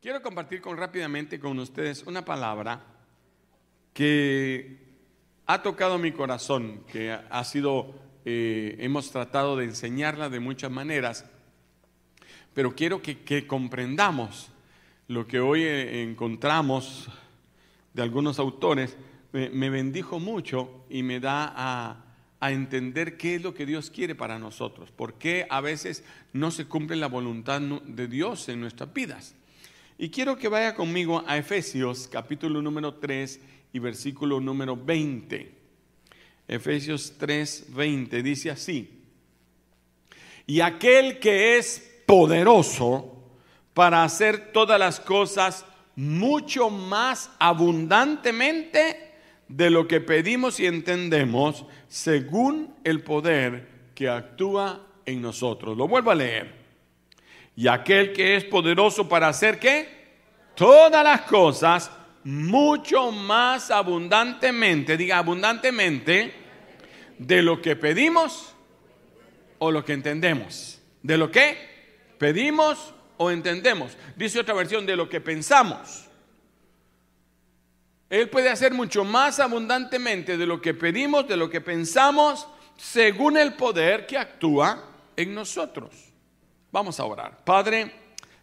Quiero compartir con, rápidamente con ustedes una palabra que ha tocado mi corazón, que ha sido, eh, hemos tratado de enseñarla de muchas maneras, pero quiero que, comprendamos lo que hoy eh, encontramos de algunos autores, me bendijo mucho y me da a a entender qué es lo que Dios quiere para nosotros, por qué a veces no se cumple la voluntad de Dios en nuestras vidas. Y quiero que vaya conmigo a Efesios capítulo número 3 y versículo número 20. Efesios 3, 20 dice así, y aquel que es poderoso para hacer todas las cosas mucho más abundantemente de lo que pedimos y entendemos según el poder que actúa en nosotros. Lo vuelvo a leer. Y aquel que es poderoso para hacer qué? Todas las cosas mucho más abundantemente, diga abundantemente, de lo que pedimos o lo que entendemos. ¿De lo que pedimos o entendemos? Dice otra versión, de lo que pensamos. Él puede hacer mucho más abundantemente de lo que pedimos, de lo que pensamos, según el poder que actúa en nosotros. Vamos a orar. Padre,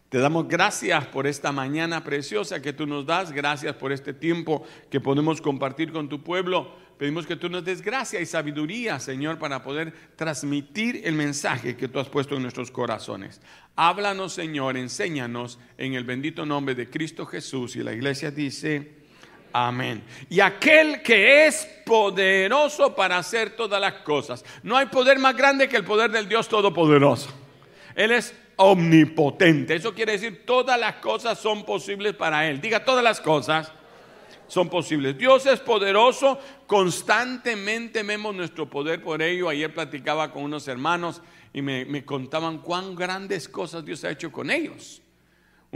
te damos gracias por esta mañana preciosa que tú nos das, gracias por este tiempo que podemos compartir con tu pueblo. Pedimos que tú nos des gracia y sabiduría, Señor, para poder transmitir el mensaje que tú has puesto en nuestros corazones. Háblanos, Señor, enséñanos en el bendito nombre de Cristo Jesús. Y la iglesia dice... Amén. Y aquel que es poderoso para hacer todas las cosas. No hay poder más grande que el poder del Dios Todopoderoso. Él es omnipotente. Eso quiere decir todas las cosas son posibles para Él. Diga todas las cosas son posibles. Dios es poderoso, constantemente vemos nuestro poder por ello. Ayer platicaba con unos hermanos y me, me contaban cuán grandes cosas Dios ha hecho con ellos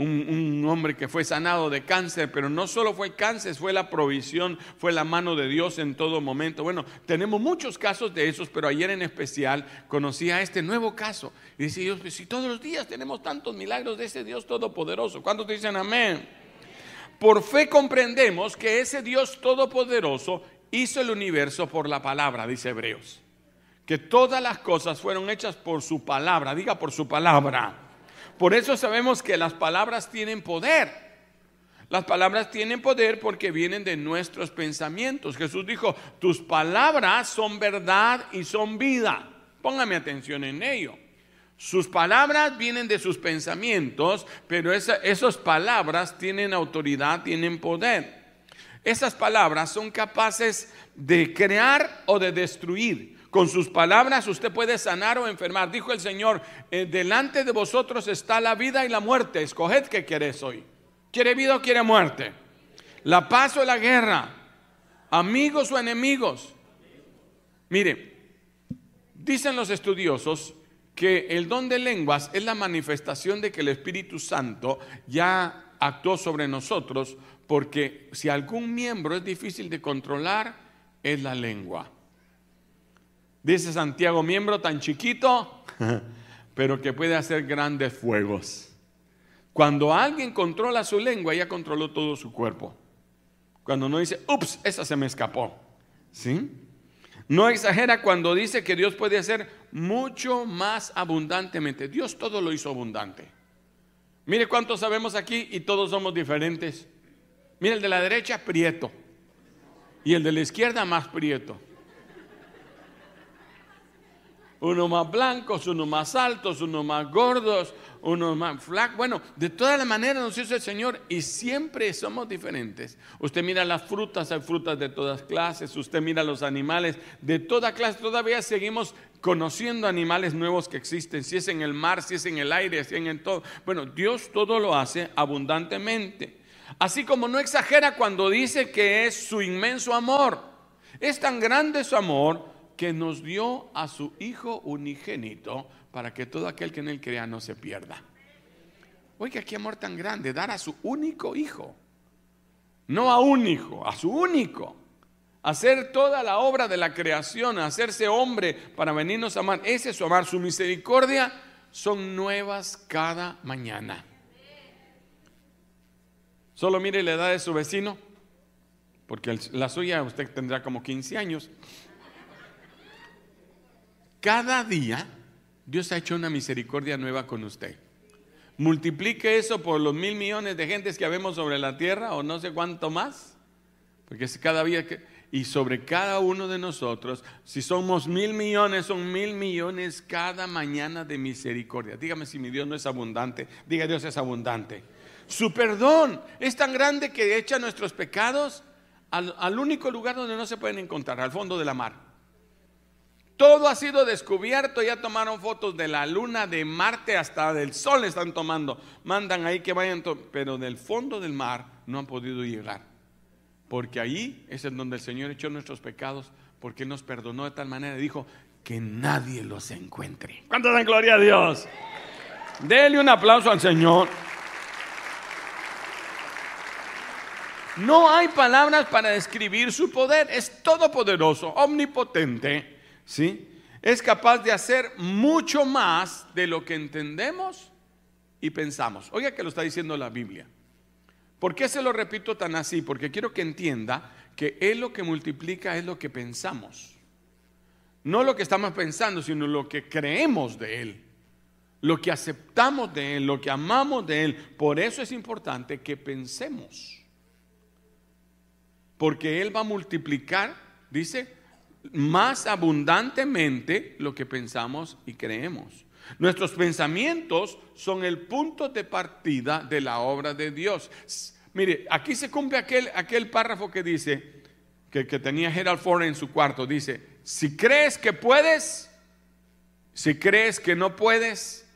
un, hombre que fue sanado de cáncer, pero no solo fue cáncer, fue la provisión, fue la mano de Dios en todo momento. Bueno, tenemos muchos casos de esos, pero ayer en especial conocí a este nuevo caso. Y dice Dios, pues si todos los días tenemos tantos milagros de ese Dios todopoderoso, ¿cuántos dicen amén? Por fe comprendemos que ese Dios todopoderoso hizo el universo por la palabra, dice Hebreos. Que todas las cosas fueron hechas por su palabra, diga por su palabra. Por eso sabemos que las palabras tienen poder. Las palabras tienen poder porque vienen de nuestros pensamientos. Jesús dijo, tus palabras son verdad y son vida. Póngame atención en ello. Sus palabras vienen de sus pensamientos, pero esas palabras tienen autoridad, tienen poder. Esas palabras son capaces de crear o de destruir. Con sus palabras usted puede sanar o enfermar. Dijo el Señor, eh, delante de vosotros está la vida y la muerte. Escoged qué queréis hoy. ¿Quiere vida o quiere muerte? La paz o la guerra. Amigos o enemigos. Mire, dicen los estudiosos que el don de lenguas es la manifestación de que el Espíritu Santo ya actuó sobre nosotros, porque si algún miembro es difícil de controlar, es la lengua. Dice Santiago, miembro tan chiquito, pero que puede hacer grandes fuegos. Cuando alguien controla su lengua, ya controló todo su cuerpo. Cuando no dice, ups, esa se me escapó. ¿Sí? No exagera cuando dice que Dios puede hacer mucho más abundantemente. Dios todo lo hizo abundante. Mire cuántos sabemos aquí y todos somos diferentes. Mire el de la derecha, prieto. Y el de la izquierda, más prieto uno más blancos, uno más altos, uno más gordos, uno más flacos. Bueno, de todas las maneras nos hizo el Señor y siempre somos diferentes. Usted mira las frutas, hay frutas de todas clases, usted mira los animales de toda clase, todavía seguimos conociendo animales nuevos que existen, si es en el mar, si es en el aire, si es en todo. Bueno, Dios todo lo hace abundantemente. Así como no exagera cuando dice que es su inmenso amor. Es tan grande su amor que nos dio a su Hijo unigénito para que todo aquel que en él crea no se pierda. Oiga, qué amor tan grande, dar a su único hijo. No a un hijo, a su único. Hacer toda la obra de la creación, hacerse hombre para venirnos a amar. Ese es su amar, su misericordia son nuevas cada mañana. Solo mire la edad de su vecino, porque la suya usted tendrá como 15 años. Cada día Dios ha hecho una misericordia nueva con usted. Multiplique eso por los mil millones de gentes que habemos sobre la tierra o no sé cuánto más. Porque cada día que... Y sobre cada uno de nosotros, si somos mil millones, son mil millones cada mañana de misericordia. Dígame si mi Dios no es abundante. Diga Dios es abundante. Su perdón es tan grande que echa nuestros pecados al único lugar donde no se pueden encontrar, al fondo de la mar. Todo ha sido descubierto, ya tomaron fotos de la luna, de Marte, hasta del sol están tomando. Mandan ahí que vayan, pero del fondo del mar no han podido llegar. Porque ahí es en donde el Señor echó nuestros pecados, porque nos perdonó de tal manera y dijo que nadie los encuentre. ¿Cuánto dan gloria a Dios? Dele un aplauso al Señor. No hay palabras para describir su poder. Es todopoderoso, omnipotente ¿sí? Es capaz de hacer mucho más de lo que entendemos y pensamos. Oiga que lo está diciendo la Biblia. ¿Por qué se lo repito tan así? Porque quiero que entienda que Él lo que multiplica es lo que pensamos. No lo que estamos pensando, sino lo que creemos de Él. Lo que aceptamos de Él, lo que amamos de Él. Por eso es importante que pensemos. Porque Él va a multiplicar, dice, más abundantemente lo que pensamos y creemos. Nuestros pensamientos son el punto de partida de la obra de Dios. Mire, aquí se cumple aquel, aquel párrafo que dice, que, que tenía Gerald Ford en su cuarto, dice, si crees que puedes, si crees que no puedes,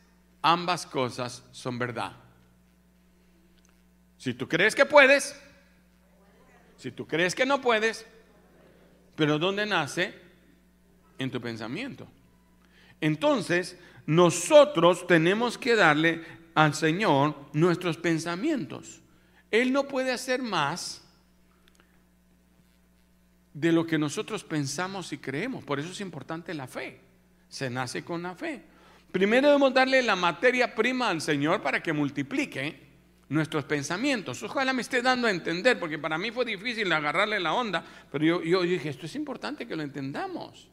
ambas cosas son verdad. Si tú crees que puedes, si tú crees que no puedes, pero ¿dónde nace? En tu pensamiento. Entonces, nosotros tenemos que darle al Señor nuestros pensamientos. Él no puede hacer más de lo que nosotros pensamos y creemos. Por eso es importante la fe. Se nace con la fe. Primero debemos darle la materia prima al Señor para que multiplique nuestros pensamientos. Ojalá me esté dando a entender, porque para mí fue difícil agarrarle la onda, pero yo, yo dije, esto es importante que lo entendamos.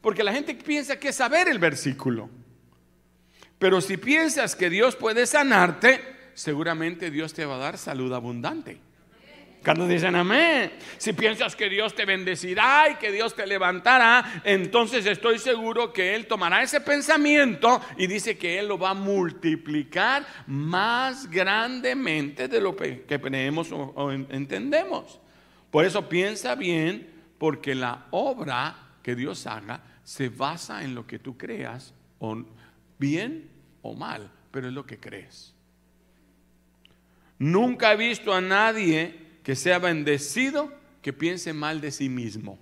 Porque la gente piensa que es saber el versículo. Pero si piensas que Dios puede sanarte, seguramente Dios te va a dar salud abundante. Cuando dicen amén, si piensas que Dios te bendecirá y que Dios te levantará, entonces estoy seguro que Él tomará ese pensamiento y dice que Él lo va a multiplicar más grandemente de lo que creemos o entendemos. Por eso piensa bien, porque la obra que Dios haga se basa en lo que tú creas, bien o mal, pero es lo que crees. Nunca he visto a nadie que sea bendecido que piense mal de sí mismo.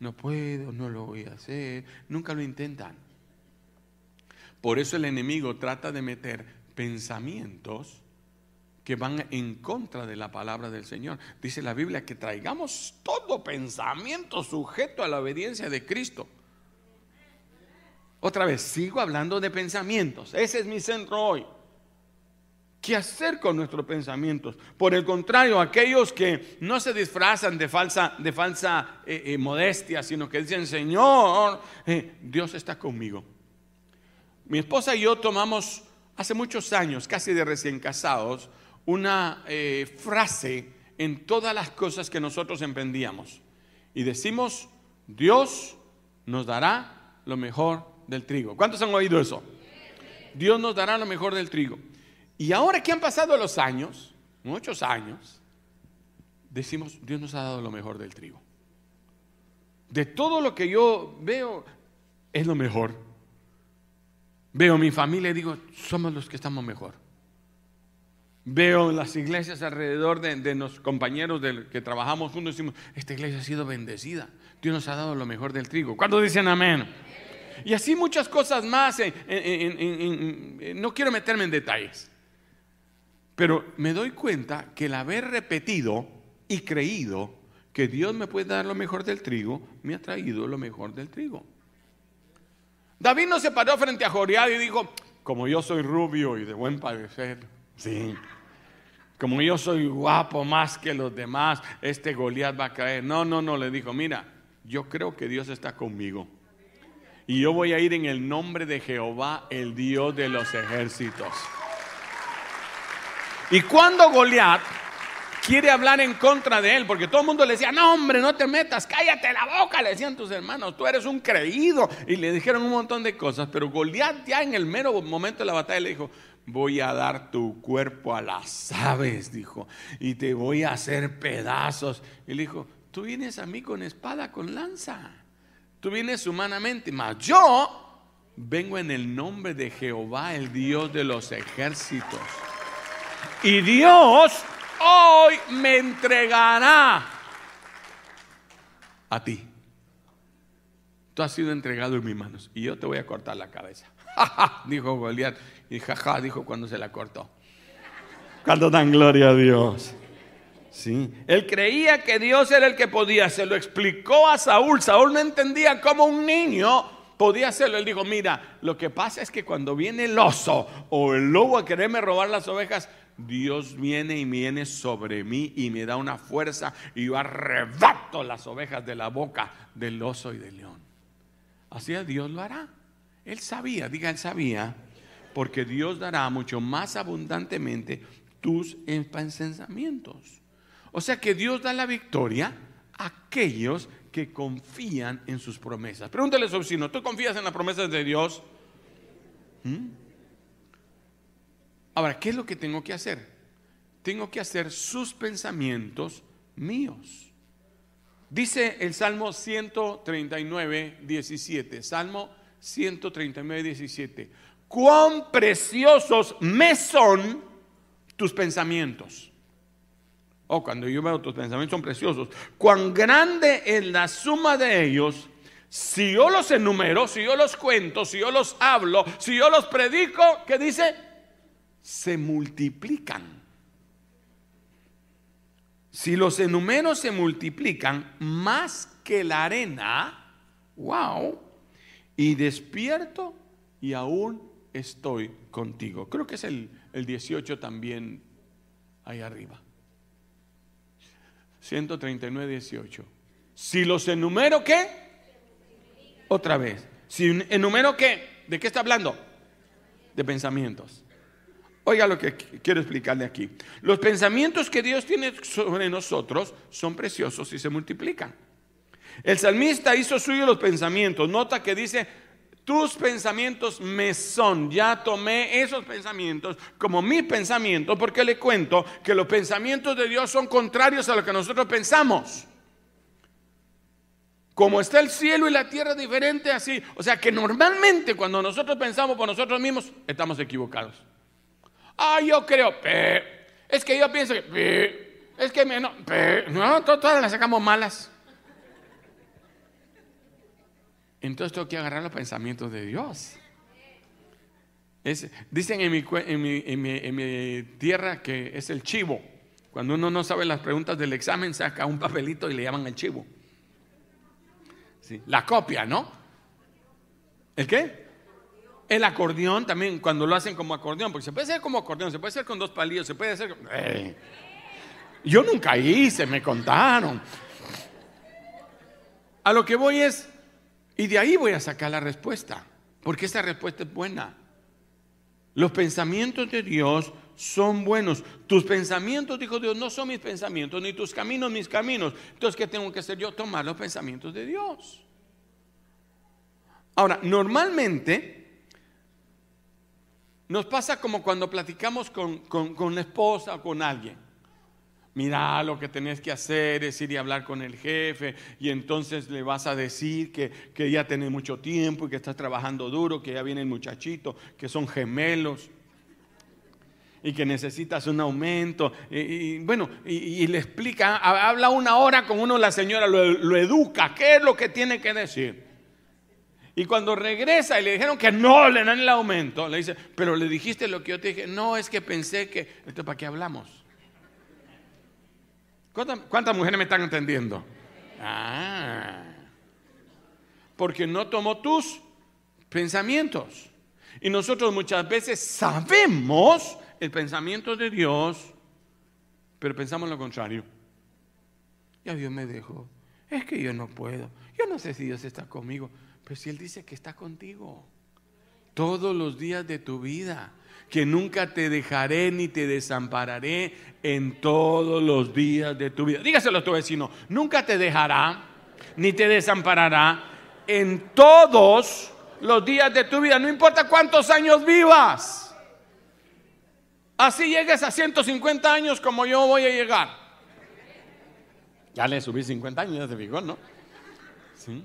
No puedo, no lo voy a hacer, nunca lo intentan. Por eso el enemigo trata de meter pensamientos que van en contra de la palabra del Señor. Dice la Biblia que traigamos todo pensamiento sujeto a la obediencia de Cristo. Otra vez, sigo hablando de pensamientos. Ese es mi centro hoy. ¿Qué hacer con nuestros pensamientos? Por el contrario, aquellos que no se disfrazan de falsa, de falsa eh, eh, modestia, sino que dicen, Señor, eh, Dios está conmigo. Mi esposa y yo tomamos hace muchos años, casi de recién casados, una frase en todas las cosas que nosotros emprendíamos. Y decimos, Dios nos dará lo mejor del trigo. ¿Cuántos han oído eso? Dios nos dará lo mejor del trigo. Y ahora que han pasado los años, muchos años, decimos, Dios nos ha dado lo mejor del trigo. De todo lo que yo veo, es lo mejor. Veo mi familia y digo, somos los que estamos mejor. Veo las iglesias alrededor de, los compañeros que trabajamos juntos y decimos, esta iglesia ha sido bendecida. Dios nos ha dado lo mejor del trigo. ¿Cuándo dicen amén? Y así muchas cosas más. no quiero meterme en detalles. Pero me doy cuenta que el haber repetido y creído que Dios me puede dar lo mejor del trigo, me ha traído lo mejor del trigo. David no se paró frente a Joriad y dijo, como yo soy rubio y de buen parecer, Sí. Como yo soy guapo más que los demás, este Goliat va a caer. No, no, no, le dijo, mira, yo creo que Dios está conmigo. Y yo voy a ir en el nombre de Jehová, el Dios de los ejércitos. Y cuando Goliat quiere hablar en contra de él, porque todo el mundo le decía, no hombre, no te metas, cállate la boca, le decían tus hermanos, tú eres un creído. Y le dijeron un montón de cosas, pero Goliat ya en el mero momento de la batalla le dijo, voy a dar tu cuerpo a las aves, dijo, y te voy a hacer pedazos. Y le dijo, tú vienes a mí con espada, con lanza, tú vienes humanamente, mas yo vengo en el nombre de Jehová, el Dios de los ejércitos. Y Dios hoy me entregará a ti. Tú has sido entregado en mis manos y yo te voy a cortar la cabeza. dijo Goliat y jaja dijo cuando se la cortó. Cuando dan gloria a Dios. Sí. Él creía que Dios era el que podía, se lo explicó a Saúl. Saúl no entendía cómo un niño podía hacerlo. Él dijo, mira, lo que pasa es que cuando viene el oso o el lobo a quererme robar las ovejas, Dios viene y viene sobre mí y me da una fuerza y yo arrebato las ovejas de la boca del oso y del león. Así es, Dios lo hará. Él sabía, diga, él sabía, porque Dios dará mucho más abundantemente tus pensamientos. O sea que Dios da la victoria a aquellos que confían en sus promesas. Pregúntale a su vecino, ¿tú confías en las promesas de Dios? ¿Mm? Ahora, ¿qué es lo que tengo que hacer? Tengo que hacer sus pensamientos míos. Dice el Salmo 139, 17. Salmo 139, 17. Cuán preciosos me son tus pensamientos. Oh, cuando yo veo tus pensamientos son preciosos. Cuán grande es la suma de ellos. Si yo los enumero, si yo los cuento, si yo los hablo, si yo los predico, ¿qué dice? Se multiplican. Si los enumeros se multiplican más que la arena, wow, y despierto y aún estoy contigo. Creo que es el, el 18 también ahí arriba. 139, 18. Si los enumero, ¿qué? Otra vez. Si enumero, ¿qué? ¿De qué está hablando? De pensamientos. Oiga lo que quiero explicarle aquí. Los pensamientos que Dios tiene sobre nosotros son preciosos y se multiplican. El salmista hizo suyo los pensamientos. Nota que dice, tus pensamientos me son. Ya tomé esos pensamientos como mi pensamiento porque le cuento que los pensamientos de Dios son contrarios a lo que nosotros pensamos. Como está el cielo y la tierra diferente así. O sea que normalmente cuando nosotros pensamos por nosotros mismos, estamos equivocados. Ah, yo creo, es que yo pienso que, es que no, no, todas las sacamos malas. Entonces tengo que agarrar los pensamientos de Dios. dicen en mi, en mi, tierra que es el chivo. Cuando uno no sabe las preguntas del examen, saca un papelito y le llaman el chivo. la copia, ¿no? ¿El qué? El acordeón también, cuando lo hacen como acordeón, porque se puede hacer como acordeón, se puede hacer con dos palillos, se puede hacer. Yo nunca hice, me contaron. A lo que voy es, y de ahí voy a sacar la respuesta, porque esa respuesta es buena. Los pensamientos de Dios son buenos. Tus pensamientos, dijo Dios, no son mis pensamientos, ni tus caminos mis caminos. Entonces, ¿qué tengo que hacer yo? Tomar los pensamientos de Dios. Ahora, normalmente nos pasa como cuando platicamos con, con, esposa o con alguien. Mira, lo que tenés que hacer es ir y hablar con el jefe y entonces le vas a decir que, que ya tenés mucho tiempo y que estás trabajando duro, que ya viene el muchachito, que son gemelos y que necesitas un aumento. Y, bueno, y, le explica, habla una hora con uno, la señora lo, lo educa, ¿qué es lo que tiene que decir? Y cuando regresa y le dijeron que no le dan el aumento, le dice, pero le dijiste lo que yo te dije. No, es que pensé que, esto para qué hablamos. ¿Cuántas, mujeres me están entendiendo? Ah, porque no tomó tus pensamientos. Y nosotros muchas veces sabemos el pensamiento de Dios, pero pensamos lo contrario. Ya Dios me dejó. Es que yo no puedo. Yo no sé si Dios está conmigo. Pero si Él dice que está contigo todos los días de tu vida, que nunca te dejaré ni te desampararé en todos los días de tu vida. Dígaselo a tu vecino, nunca te dejará ni te desamparará en todos los días de tu vida, no importa cuántos años vivas. Así llegues a 150 años como yo voy a llegar. Ya le subí 50 años, ya se fijó, ¿no? Sí.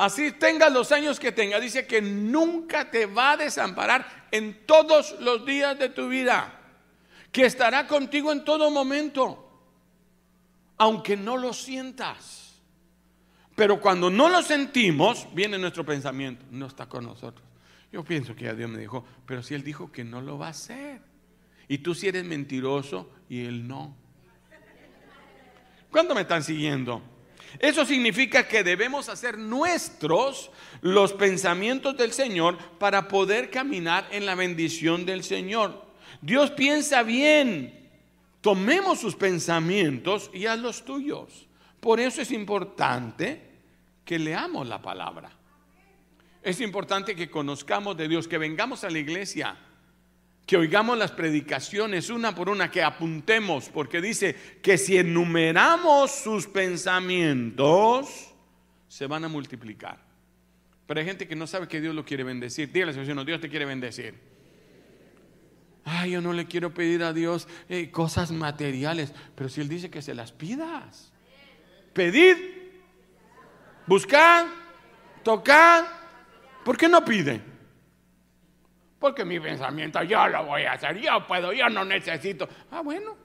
Así tengas los años que tengas, dice que nunca te va a desamparar en todos los días de tu vida, que estará contigo en todo momento, aunque no lo sientas. Pero cuando no lo sentimos, viene nuestro pensamiento, no está con nosotros. Yo pienso que ya Dios me dijo, pero si Él dijo que no lo va a hacer. Y tú si eres mentiroso y Él no. ¿Cuándo me están siguiendo? Eso significa que debemos hacer nuestros los pensamientos del Señor para poder caminar en la bendición del Señor. Dios piensa bien. Tomemos sus pensamientos y haz los tuyos. Por eso es importante que leamos la palabra. Es importante que conozcamos de Dios, que vengamos a la iglesia que oigamos las predicaciones una por una, que apuntemos, porque dice que si enumeramos sus pensamientos, se van a multiplicar. Pero hay gente que no sabe que Dios lo quiere bendecir. Dígale, Señor, Dios te quiere bendecir. Ay, yo no le quiero pedir a Dios eh, cosas materiales, pero si Él dice que se las pidas. Pedid, buscad, tocad. ¿Por qué no pide? Porque mi pensamiento, yo lo voy a hacer, yo puedo, yo no necesito. Ah, bueno,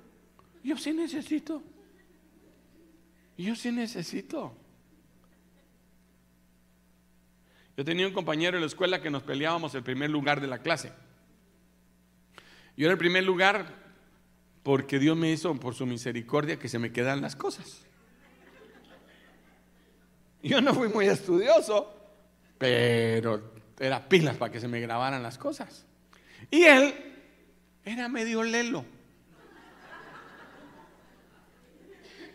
yo sí necesito. Yo sí necesito. Yo tenía un compañero en la escuela que nos peleábamos el primer lugar de la clase. Yo era el primer lugar porque Dios me hizo por su misericordia que se me quedan las cosas. Yo no fui muy estudioso, pero era pilas para que se me grabaran las cosas. Y él era medio lelo.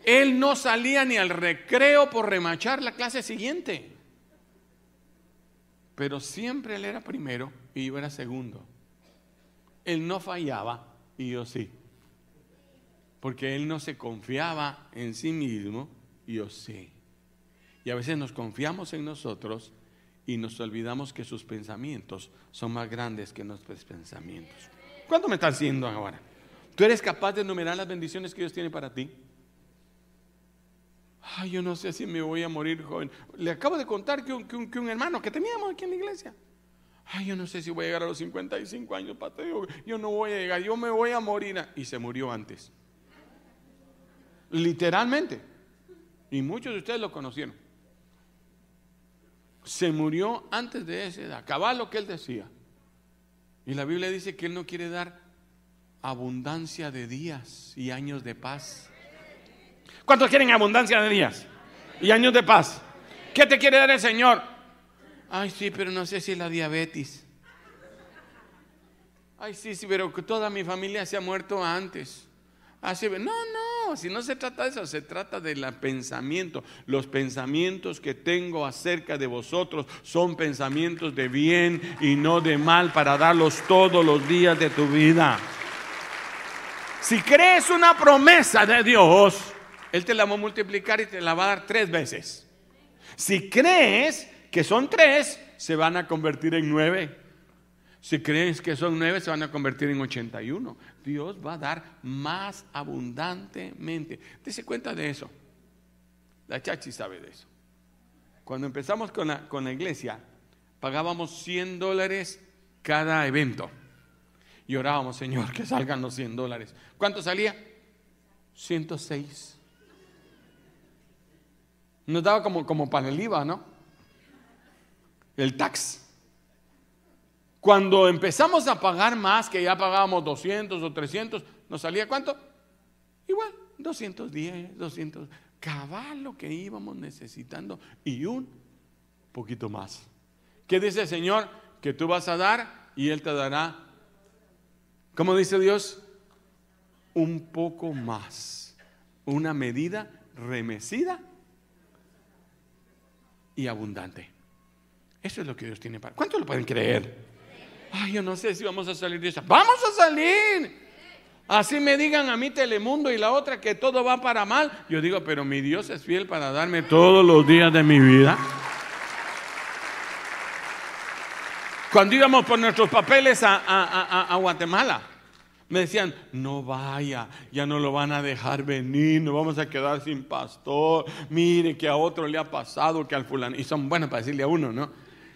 Él no salía ni al recreo por remachar la clase siguiente. Pero siempre él era primero y yo era segundo. Él no fallaba y yo sí. Porque él no se confiaba en sí mismo y yo sí. Y a veces nos confiamos en nosotros y nos olvidamos que sus pensamientos son más grandes que nuestros pensamientos. ¿Cuánto me estás haciendo ahora? ¿Tú eres capaz de enumerar las bendiciones que Dios tiene para ti? Ay, yo no sé si me voy a morir joven. Le acabo de contar que un, hermano que teníamos aquí en la iglesia. Ay, yo no sé si voy a llegar a los 55 años, Pateo. Yo no voy a llegar, yo me voy a morir. Y se murió antes. Literalmente. Y muchos de ustedes lo conocieron se murió antes de esa edad. Cabal lo que él decía. Y la Biblia dice que él no quiere dar abundancia de días y años de paz. ¿Cuántos quieren abundancia de días y años de paz? ¿Qué te quiere dar el Señor? Ay, sí, pero no sé si es la diabetes. Ay, sí, sí, pero toda mi familia se ha muerto antes. Así, no, si no se trata de eso, se trata del pensamiento. Los pensamientos que tengo acerca de vosotros son pensamientos de bien y no de mal para darlos todos los días de tu vida. Si crees una promesa de Dios, Él te la va a multiplicar y te la va a dar tres veces. Si crees que son tres, se van a convertir en nueve. Si crees que son nueve, se van a convertir en 81. Dios va a dar más abundantemente. Dese cuenta de eso. La chachi sabe de eso. Cuando empezamos con la, con la iglesia, pagábamos 100 dólares cada evento. Y orábamos, Señor, que salgan los 100 dólares. ¿Cuánto salía? 106. Nos daba como, como para el IVA, ¿no? El tax. Cuando empezamos a pagar más, que ya pagábamos 200 o 300, ¿nos salía cuánto? Igual, 210, 200. Cabal lo que íbamos necesitando y un poquito más. ¿Qué dice el Señor? Que tú vas a dar y Él te dará. ¿Cómo dice Dios? Un poco más. Una medida remecida y abundante. Eso es lo que Dios tiene para. ¿Cuántos lo pueden creer? Ay, yo no sé si vamos a salir de esa. ¡Vamos a salir! Así me digan a mí Telemundo y la otra que todo va para mal. Yo digo, pero mi Dios es fiel para darme todos los días de mi vida. Cuando íbamos por nuestros papeles a, Guatemala, me decían, no vaya, ya no lo van a dejar venir, nos vamos a quedar sin pastor. Mire que a otro le ha pasado, que al fulano. Y son buenos para decirle a uno, ¿no?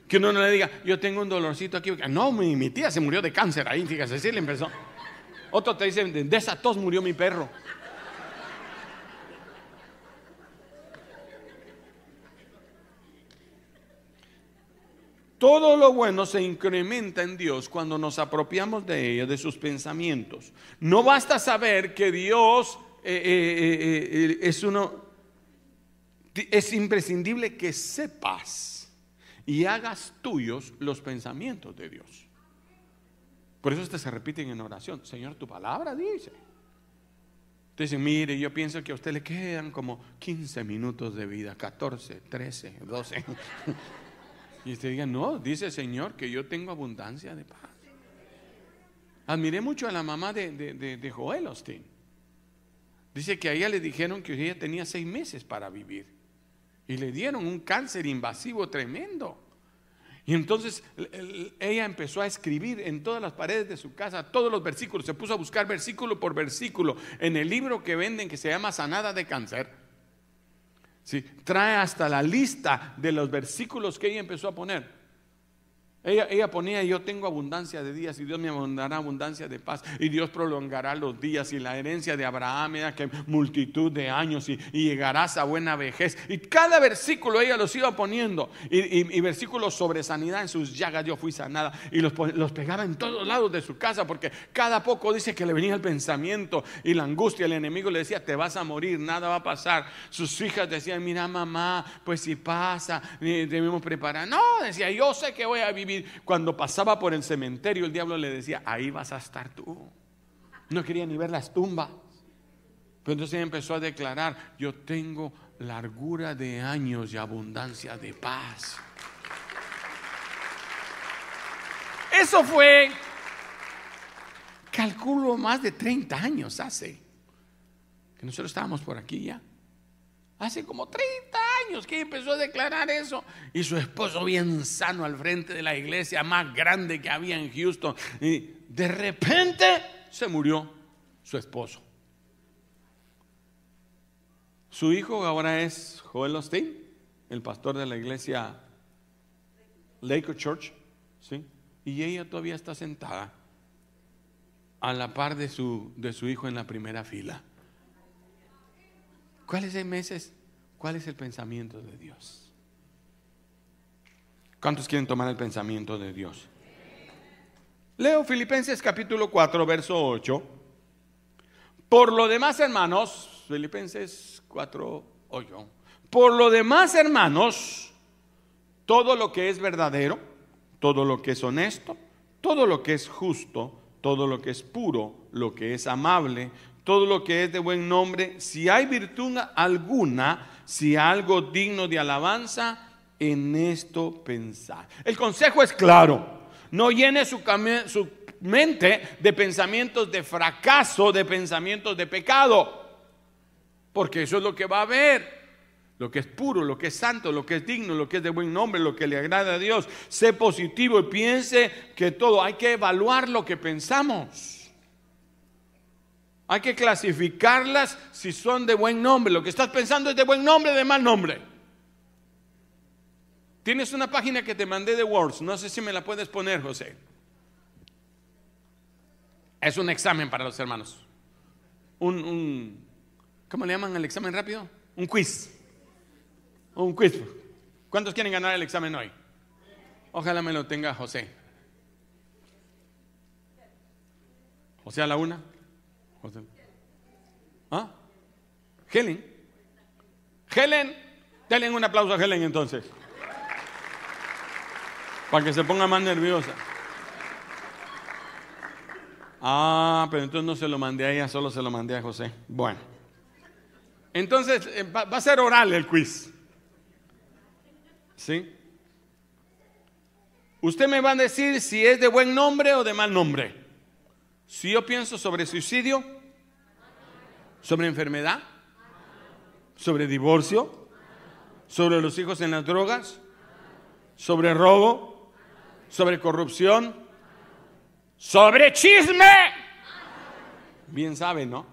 Que uno no le diga, yo tengo un dolorcito aquí. No, mi, tía se murió de cáncer ahí, fíjese, sí le empezó. Otro te dice, de esa tos murió mi perro. Todo lo bueno se incrementa en Dios cuando nos apropiamos de ella, de sus pensamientos. No basta saber que Dios eh, eh, eh, es uno, es imprescindible que sepas y hagas tuyos los pensamientos de Dios. Por eso este se repiten en oración. Señor, tu palabra dice. Entonces, mire, yo pienso que a usted le quedan como 15 minutos de vida, 14, 13, 12. y usted diga, no, dice Señor que yo tengo abundancia de paz. Admiré mucho a la mamá de, de Joel Austin. Dice que a ella le dijeron que ella tenía seis meses para vivir. Y le dieron un cáncer invasivo tremendo. Y entonces ella empezó a escribir en todas las paredes de su casa todos los versículos. Se puso a buscar versículo por versículo en el libro que venden que se llama Sanada de Cáncer. Sí, trae hasta la lista de los versículos que ella empezó a poner. Ella, ponía, yo tengo abundancia de días y Dios me dará abundancia de paz y Dios prolongará los días y la herencia de Abraham era que multitud de años y, llegarás a buena vejez. Y cada versículo ella los iba poniendo y, versículos sobre sanidad en sus llagas yo fui sanada y los, los pegaba en todos lados de su casa porque cada poco dice que le venía el pensamiento y la angustia. El enemigo le decía, te vas a morir, nada va a pasar. Sus hijas decían, mira mamá, pues si pasa, debemos preparar. No, decía, yo sé que voy a vivir cuando pasaba por el cementerio, el diablo le decía, ahí vas a estar tú. No quería ni ver las tumbas. Pero entonces empezó a declarar, yo tengo largura de años y abundancia de paz. Eso fue, calculo, más de 30 años hace, que nosotros estábamos por aquí ya. Hace como 30 años que empezó a declarar eso. Y su esposo bien sano al frente de la iglesia más grande que había en Houston. Y de repente se murió su esposo. Su hijo ahora es Joel Osteen, el pastor de la iglesia Lakewood Church. ¿sí? Y ella todavía está sentada a la par de su, de su hijo en la primera fila. ¿Cuáles seis meses? ¿Cuál es el pensamiento de Dios? ¿Cuántos quieren tomar el pensamiento de Dios? Leo Filipenses capítulo 4, verso 8. Por lo demás, hermanos, Filipenses 4, 8. Por lo demás, hermanos, todo lo que es verdadero, todo lo que es honesto, todo lo que es justo, todo lo que es puro, lo que es amable, todo lo que es de buen nombre, si hay virtud alguna, si algo digno de alabanza, en esto pensar. El consejo es claro, no llene su, su mente de pensamientos de fracaso, de pensamientos de pecado, porque eso es lo que va a haber. Lo que es puro, lo que es santo, lo que es digno, lo que es de buen nombre, lo que le agrada a Dios. Sé positivo y piense que todo, hay que evaluar lo que pensamos. Hay que clasificarlas si son de buen nombre. Lo que estás pensando es de buen nombre, de mal nombre. Tienes una página que te mandé de Words. No sé si me la puedes poner, José. Es un examen para los hermanos. Un, ¿cómo le llaman al examen rápido? Un quiz. Un quiz. ¿Cuántos quieren ganar el examen hoy? Ojalá me lo tenga José. José a la una. ¿Ah? Helen. Helen, denle un aplauso a Helen entonces. Para que se ponga más nerviosa. Ah, pero entonces no se lo mandé a ella, solo se lo mandé a José. Bueno. Entonces eh, va, va a ser oral el quiz. ¿Sí? Usted me va a decir si es de buen nombre o de mal nombre. Si yo pienso sobre suicidio, sobre enfermedad, sobre divorcio, sobre los hijos en las drogas, sobre robo, sobre corrupción, sobre chisme. Bien sabe, ¿no?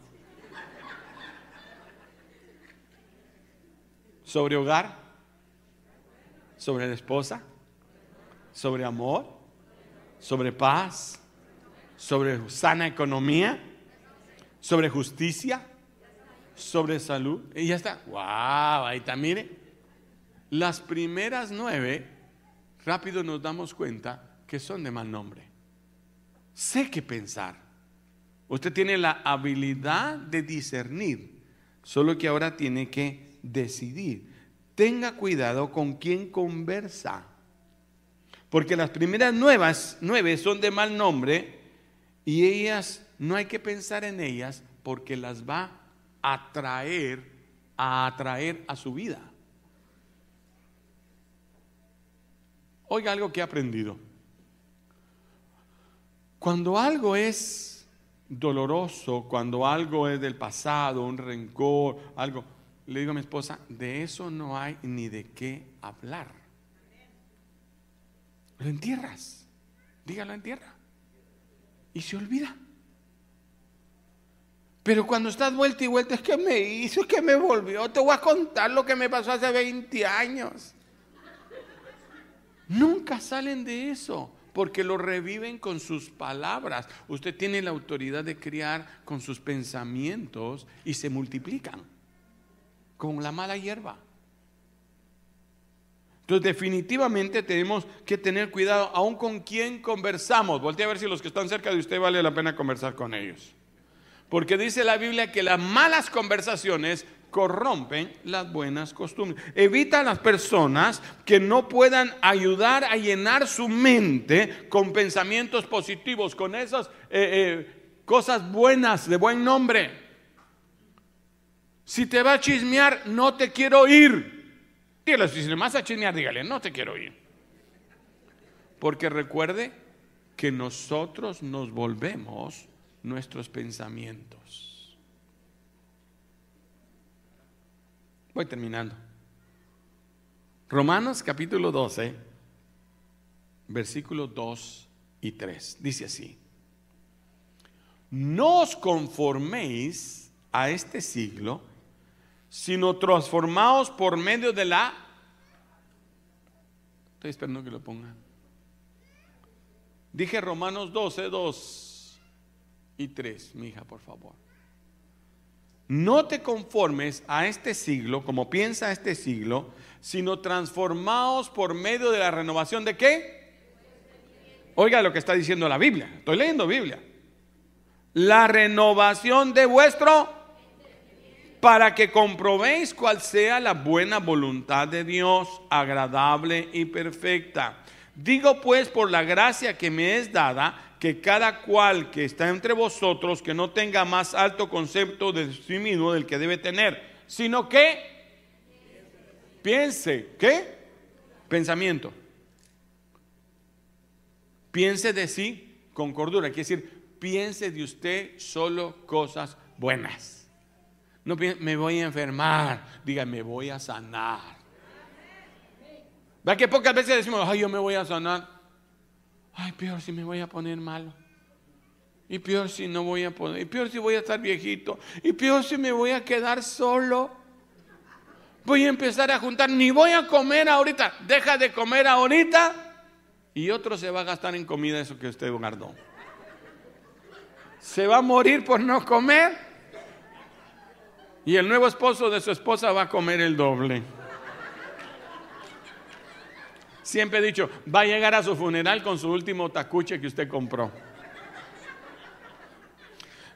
Sobre hogar, sobre la esposa, sobre amor, sobre paz, sobre sana economía, sobre justicia, sobre salud. Y ya está. ¡Wow! Ahí está, mire. Las primeras nueve, rápido nos damos cuenta que son de mal nombre. Sé qué pensar. Usted tiene la habilidad de discernir, solo que ahora tiene que decidir. Tenga cuidado con quién conversa. Porque las primeras nuevas, nueve son de mal nombre y ellas no hay que pensar en ellas porque las va a atraer, a atraer a su vida. Oiga algo que he aprendido. Cuando algo es doloroso, cuando algo es del pasado, un rencor, algo, le digo a mi esposa, de eso no hay ni de qué hablar. Lo entierras. Dígalo entierra. Y se olvida. Pero cuando estás vuelta y vuelta, es que me hizo, es que me volvió. Te voy a contar lo que me pasó hace 20 años. Nunca salen de eso, porque lo reviven con sus palabras. Usted tiene la autoridad de criar con sus pensamientos y se multiplican, con la mala hierba. Entonces definitivamente tenemos que tener cuidado aún con quién conversamos. Voltea a ver si los que están cerca de usted vale la pena conversar con ellos. Porque dice la Biblia que las malas conversaciones corrompen las buenas costumbres. Evita a las personas que no puedan ayudar a llenar su mente con pensamientos positivos, con esas eh, eh, cosas buenas de buen nombre. Si te va a chismear, no te quiero ir. Dígale, si le vas a chismear, dígale, no te quiero ir. Porque recuerde que nosotros nos volvemos nuestros pensamientos. Voy terminando. Romanos capítulo 12, versículos 2 y 3. Dice así. No os conforméis a este siglo, sino transformados por medio de la... Estoy esperando que lo pongan. Dije Romanos 12, 2 y 3, mi hija, por favor. No te conformes a este siglo, como piensa este siglo, sino transformados por medio de la renovación de qué? Oiga lo que está diciendo la Biblia. Estoy leyendo Biblia. La renovación de vuestro para que comprobéis cuál sea la buena voluntad de Dios, agradable y perfecta. Digo pues por la gracia que me es dada, que cada cual que está entre vosotros, que no tenga más alto concepto de sí mismo del que debe tener, sino que piense, ¿qué? Pensamiento. Piense de sí con cordura, quiere decir, piense de usted solo cosas buenas. No me voy a enfermar, diga, me voy a sanar. ¿Va que pocas veces decimos, ay, yo me voy a sanar? Ay, peor si me voy a poner malo. Y peor si no voy a poner. Y peor si voy a estar viejito. Y peor si me voy a quedar solo. Voy a empezar a juntar. Ni voy a comer ahorita. Deja de comer ahorita. Y otro se va a gastar en comida eso que usted guardó. Se va a morir por no comer y el nuevo esposo de su esposa va a comer el doble. Siempre he dicho, va a llegar a su funeral con su último tacuche que usted compró.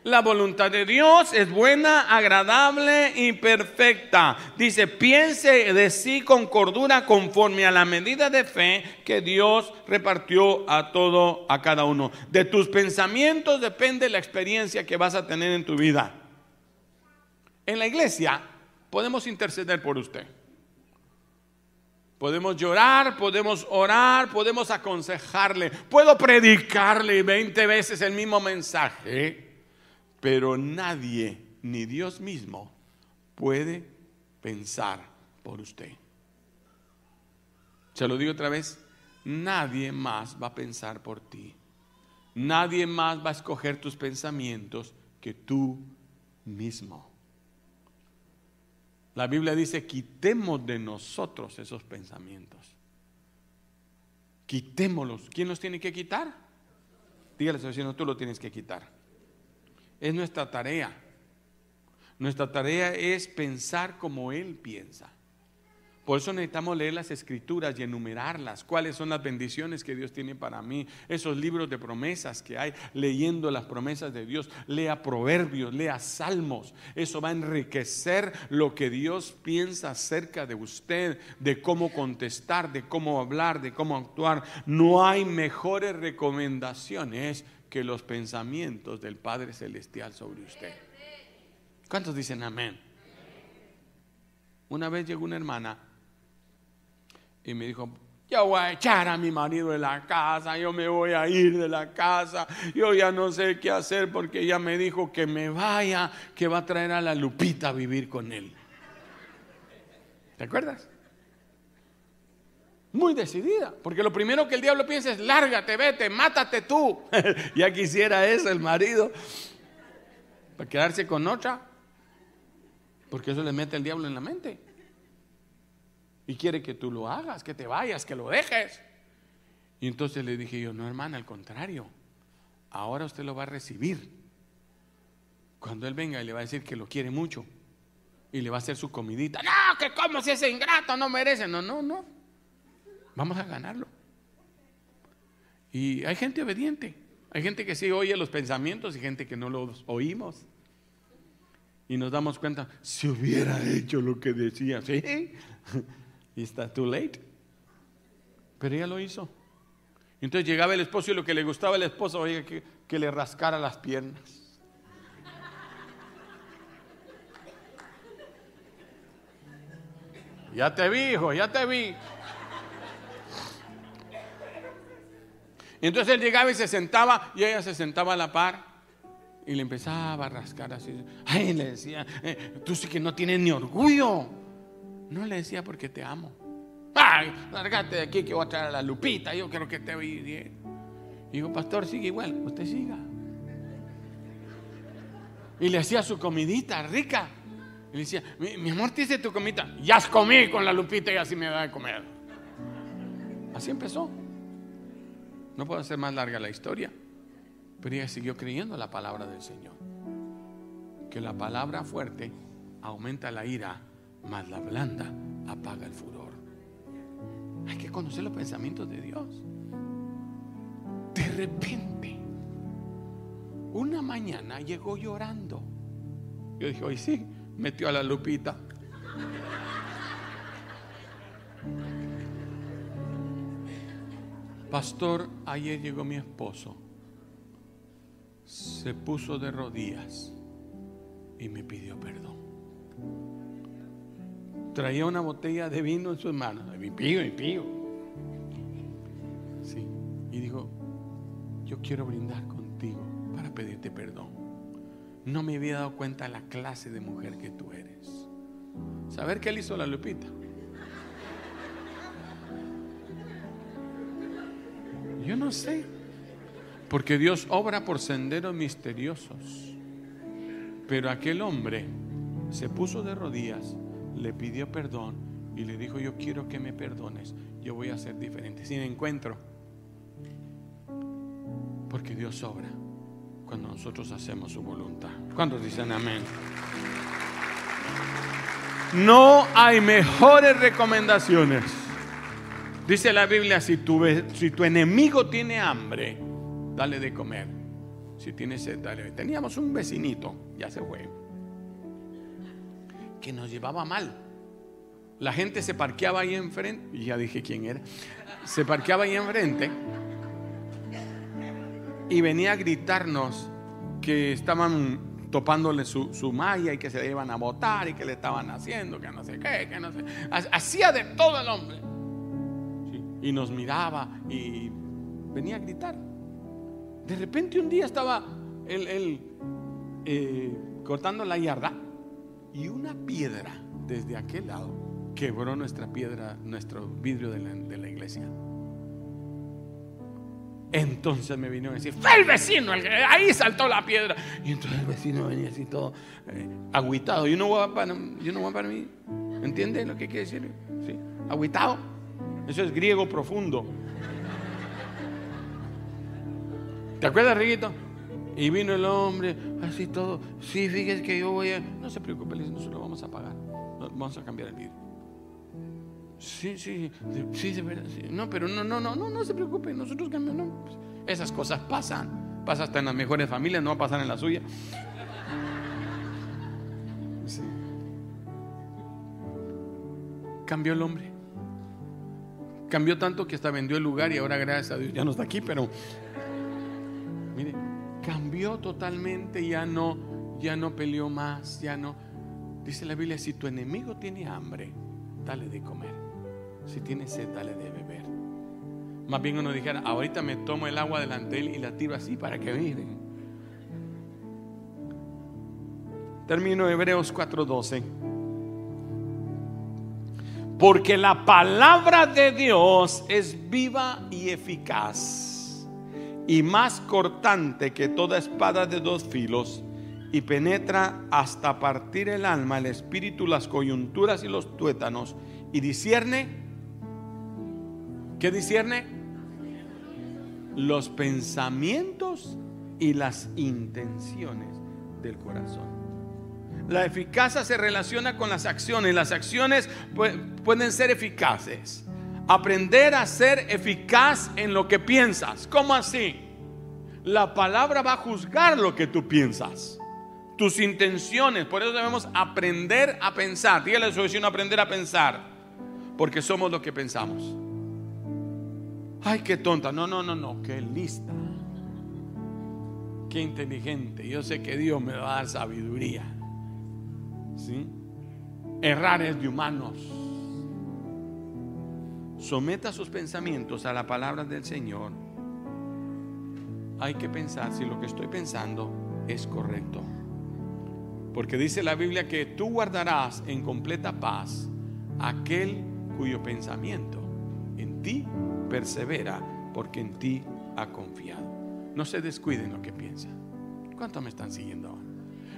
La voluntad de Dios es buena, agradable y perfecta. Dice, piense de sí con cordura conforme a la medida de fe que Dios repartió a todo, a cada uno. De tus pensamientos depende la experiencia que vas a tener en tu vida. En la iglesia podemos interceder por usted. Podemos llorar, podemos orar, podemos aconsejarle, puedo predicarle 20 veces el mismo mensaje pero nadie, ni Dios mismo, puede pensar por usted. Se lo digo otra vez, nadie más va a pensar por ti. Nadie más va a escoger tus pensamientos que tú mismo. La Biblia dice, quitemos de nosotros esos pensamientos. Quitémoslos. ¿Quién los tiene que quitar? Dígale a vecino, tú lo tienes que quitar. Es nuestra tarea. Nuestra tarea es pensar como Él piensa. Por eso necesitamos leer las escrituras y enumerarlas. ¿Cuáles son las bendiciones que Dios tiene para mí? Esos libros de promesas que hay, leyendo las promesas de Dios. Lea proverbios, lea salmos. Eso va a enriquecer lo que Dios piensa acerca de usted, de cómo contestar, de cómo hablar, de cómo actuar. No hay mejores recomendaciones que los pensamientos del Padre Celestial sobre usted. ¿Cuántos dicen amén? Una vez llegó una hermana y me dijo, yo voy a echar a mi marido de la casa, yo me voy a ir de la casa, yo ya no sé qué hacer porque ella me dijo que me vaya, que va a traer a la Lupita a vivir con él. ¿Te acuerdas? muy decidida, porque lo primero que el diablo piensa es, lárgate, vete, mátate tú. ya quisiera eso el marido, para quedarse con otra, porque eso le mete el diablo en la mente. Y quiere que tú lo hagas, que te vayas, que lo dejes. Y entonces le dije yo, no hermana, al contrario, ahora usted lo va a recibir. Cuando él venga y le va a decir que lo quiere mucho y le va a hacer su comidita. No, que como si ese ingrato no merece. No, no, no. Vamos a ganarlo. Y hay gente obediente. Hay gente que sí oye los pensamientos y gente que no los oímos. Y nos damos cuenta, si hubiera hecho lo que decía, sí, y está too late. Pero ella lo hizo. Entonces llegaba el esposo y lo que le gustaba al esposo, oye, que, que le rascara las piernas. Ya te vi, hijo, ya te vi. entonces él llegaba y se sentaba y ella se sentaba a la par y le empezaba a rascar así. Ay, le decía, eh, tú sí que no tienes ni orgullo. No le decía porque te amo. Ay, largate de aquí que voy a traer a la Lupita, yo creo que te voy bien. Y digo, pastor, sigue igual, usted siga. Y le hacía su comidita rica. Y le decía, mi, amor, te hice tu comidita. Ya comí con la Lupita y así me da de comer. Así empezó. No puedo hacer más larga la historia, pero ella siguió creyendo la palabra del Señor. Que la palabra fuerte aumenta la ira, mas la blanda apaga el furor. Hay que conocer los pensamientos de Dios. De repente, una mañana llegó llorando. Yo dije, hoy sí, metió a la lupita. Pastor, ayer llegó mi esposo, se puso de rodillas y me pidió perdón. Traía una botella de vino en sus manos, mi pío, mi pío. Sí, y dijo, yo quiero brindar contigo para pedirte perdón. No me había dado cuenta la clase de mujer que tú eres. ¿Saber qué le hizo la Lupita? Yo no sé. Porque Dios obra por senderos misteriosos. Pero aquel hombre se puso de rodillas, le pidió perdón y le dijo, yo quiero que me perdones, yo voy a ser diferente. Sin encuentro. Porque Dios obra cuando nosotros hacemos su voluntad. ¿Cuántos dicen amén? No hay mejores recomendaciones Dice la Biblia, si tu, si tu enemigo tiene hambre, dale de comer. Si tienes sed, dale. Teníamos un vecinito, ya se fue, que nos llevaba mal. La gente se parqueaba ahí enfrente, y ya dije quién era, se parqueaba ahí enfrente y venía a gritarnos que estaban topándole su, su, malla y que se le iban a botar y que le estaban haciendo, que no sé qué, que no sé. Hacía de todo el hombre. Y nos miraba y venía a gritar. De repente un día estaba él, eh, cortando la yarda y una piedra desde aquel lado quebró nuestra piedra, nuestro vidrio de la, iglesia. Entonces me vino a decir, fue el vecino, ahí saltó la piedra. Y entonces el vecino venía así todo eh, agüitado. Y no voy para, yo para mí. ¿Entiende lo que quiere decir? ¿Sí? Agüitado. Eso es griego profundo. ¿Te acuerdas, Riguito? Y vino el hombre, así todo. Sí, fíjese que yo voy a. No se preocupe, nosotros lo vamos a pagar. Vamos a cambiar el vidrio. Sí, sí, sí, de verdad. No, pero no, no, no, no, no se preocupe, nosotros cambiamos. esas cosas pasan. Pasa hasta en las mejores familias, no va a pasar en la suya. Cambió el hombre. Cambió tanto que hasta vendió el lugar y ahora gracias a Dios ya no está aquí, pero mire, cambió totalmente, ya no, ya no peleó más, ya no. Dice la Biblia, si tu enemigo tiene hambre, dale de comer. Si tiene sed, dale de beber. Más bien uno dijera, ahorita me tomo el agua delante de él y la tiro así para que miren. Termino Hebreos 4:12. Porque la palabra de Dios es viva y eficaz y más cortante que toda espada de dos filos y penetra hasta partir el alma, el espíritu, las coyunturas y los tuétanos y discierne, ¿qué discierne? Los pensamientos y las intenciones del corazón. La eficacia se relaciona con las acciones. Las acciones pueden ser eficaces. Aprender a ser eficaz en lo que piensas. ¿Cómo así? La palabra va a juzgar lo que tú piensas. Tus intenciones. Por eso debemos aprender a pensar. Dígale a su vecino aprender a pensar. Porque somos lo que pensamos. Ay, qué tonta. No, no, no, no. Qué lista. Qué inteligente. Yo sé que Dios me va a dar sabiduría. ¿sí? Errar es de humanos. Someta sus pensamientos a la palabra del Señor. Hay que pensar si lo que estoy pensando es correcto. Porque dice la Biblia que tú guardarás en completa paz aquel cuyo pensamiento en ti persevera porque en ti ha confiado. No se descuiden lo que piensa. ¿Cuántos me están siguiendo ahora?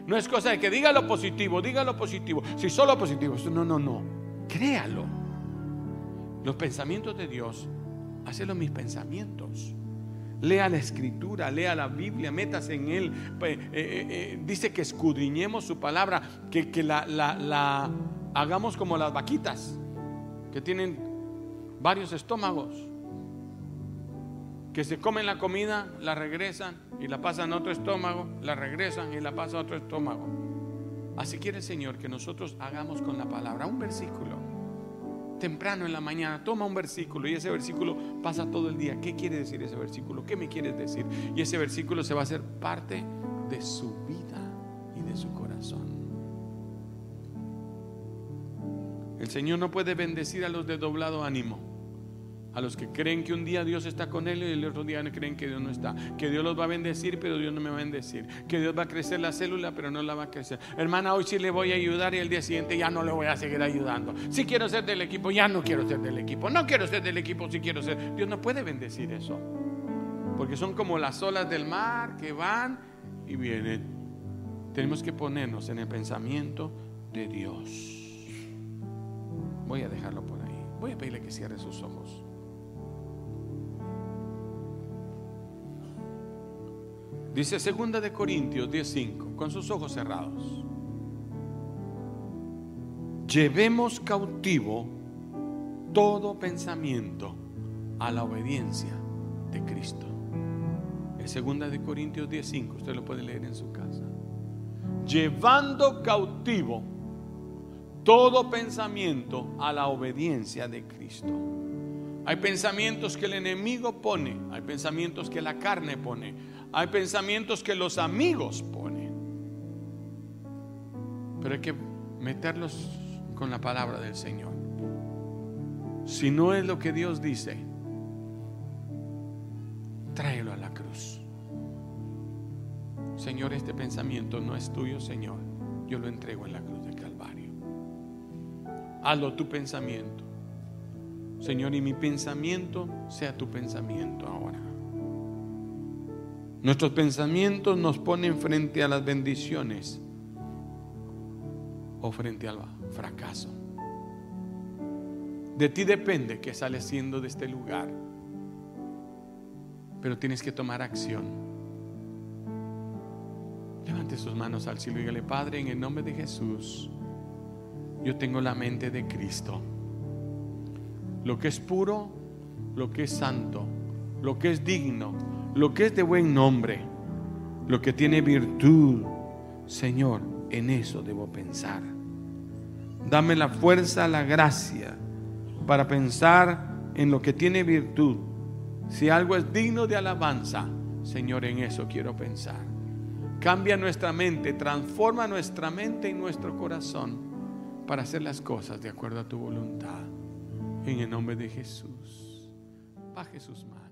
No es cosa de que diga lo positivo, diga lo positivo. Si solo positivo, no, no, no. Créalo. Los pensamientos de Dios, hacelo mis pensamientos. Lea la escritura, lea la Biblia, métase en él. Eh, eh, eh, dice que escudriñemos su palabra, que, que la, la hagamos como las vaquitas, que tienen varios estómagos que se comen la comida, la regresan y la pasan a otro estómago, la regresan y la pasan a otro estómago. Así quiere el Señor que nosotros hagamos con la palabra un versículo. Temprano en la mañana, toma un versículo y ese versículo pasa todo el día. ¿Qué quiere decir ese versículo? ¿Qué me quieres decir? Y ese versículo se va a hacer parte de su vida y de su corazón. El Señor no puede bendecir a los de doblado ánimo a los que creen que un día Dios está con él y el otro día creen que Dios no está. Que Dios los va a bendecir, pero Dios no me va a bendecir. Que Dios va a crecer la célula, pero no la va a crecer. Hermana, hoy sí le voy a ayudar y el día siguiente ya no le voy a seguir ayudando. Si quiero ser del equipo, ya no quiero ser del equipo. No quiero ser del equipo, si quiero ser. Dios no puede bendecir eso. Porque son como las olas del mar que van y vienen. Tenemos que ponernos en el pensamiento de Dios. Voy a dejarlo por ahí. Voy a pedirle que cierre sus ojos. Dice segunda de Corintios 10:5, con sus ojos cerrados. Llevemos cautivo todo pensamiento a la obediencia de Cristo. segunda de Corintios 10:5, usted lo puede leer en su casa. Llevando cautivo todo pensamiento a la obediencia de Cristo. Hay pensamientos que el enemigo pone, hay pensamientos que la carne pone, hay pensamientos que los amigos ponen. Pero hay que meterlos con la palabra del Señor. Si no es lo que Dios dice, tráelo a la cruz. Señor, este pensamiento no es tuyo, Señor. Yo lo entrego en la cruz del Calvario. Hazlo tu pensamiento. Señor, y mi pensamiento sea tu pensamiento ahora. Nuestros pensamientos nos ponen frente a las bendiciones o frente al fracaso. De ti depende que sales siendo de este lugar, pero tienes que tomar acción. Levante sus manos al cielo y dígale, Padre, en el nombre de Jesús, yo tengo la mente de Cristo. Lo que es puro, lo que es santo, lo que es digno, lo que es de buen nombre, lo que tiene virtud, Señor, en eso debo pensar. Dame la fuerza, la gracia para pensar en lo que tiene virtud. Si algo es digno de alabanza, Señor, en eso quiero pensar. Cambia nuestra mente, transforma nuestra mente y nuestro corazón para hacer las cosas de acuerdo a tu voluntad. En el nombre de Jesús. Baje sus manos.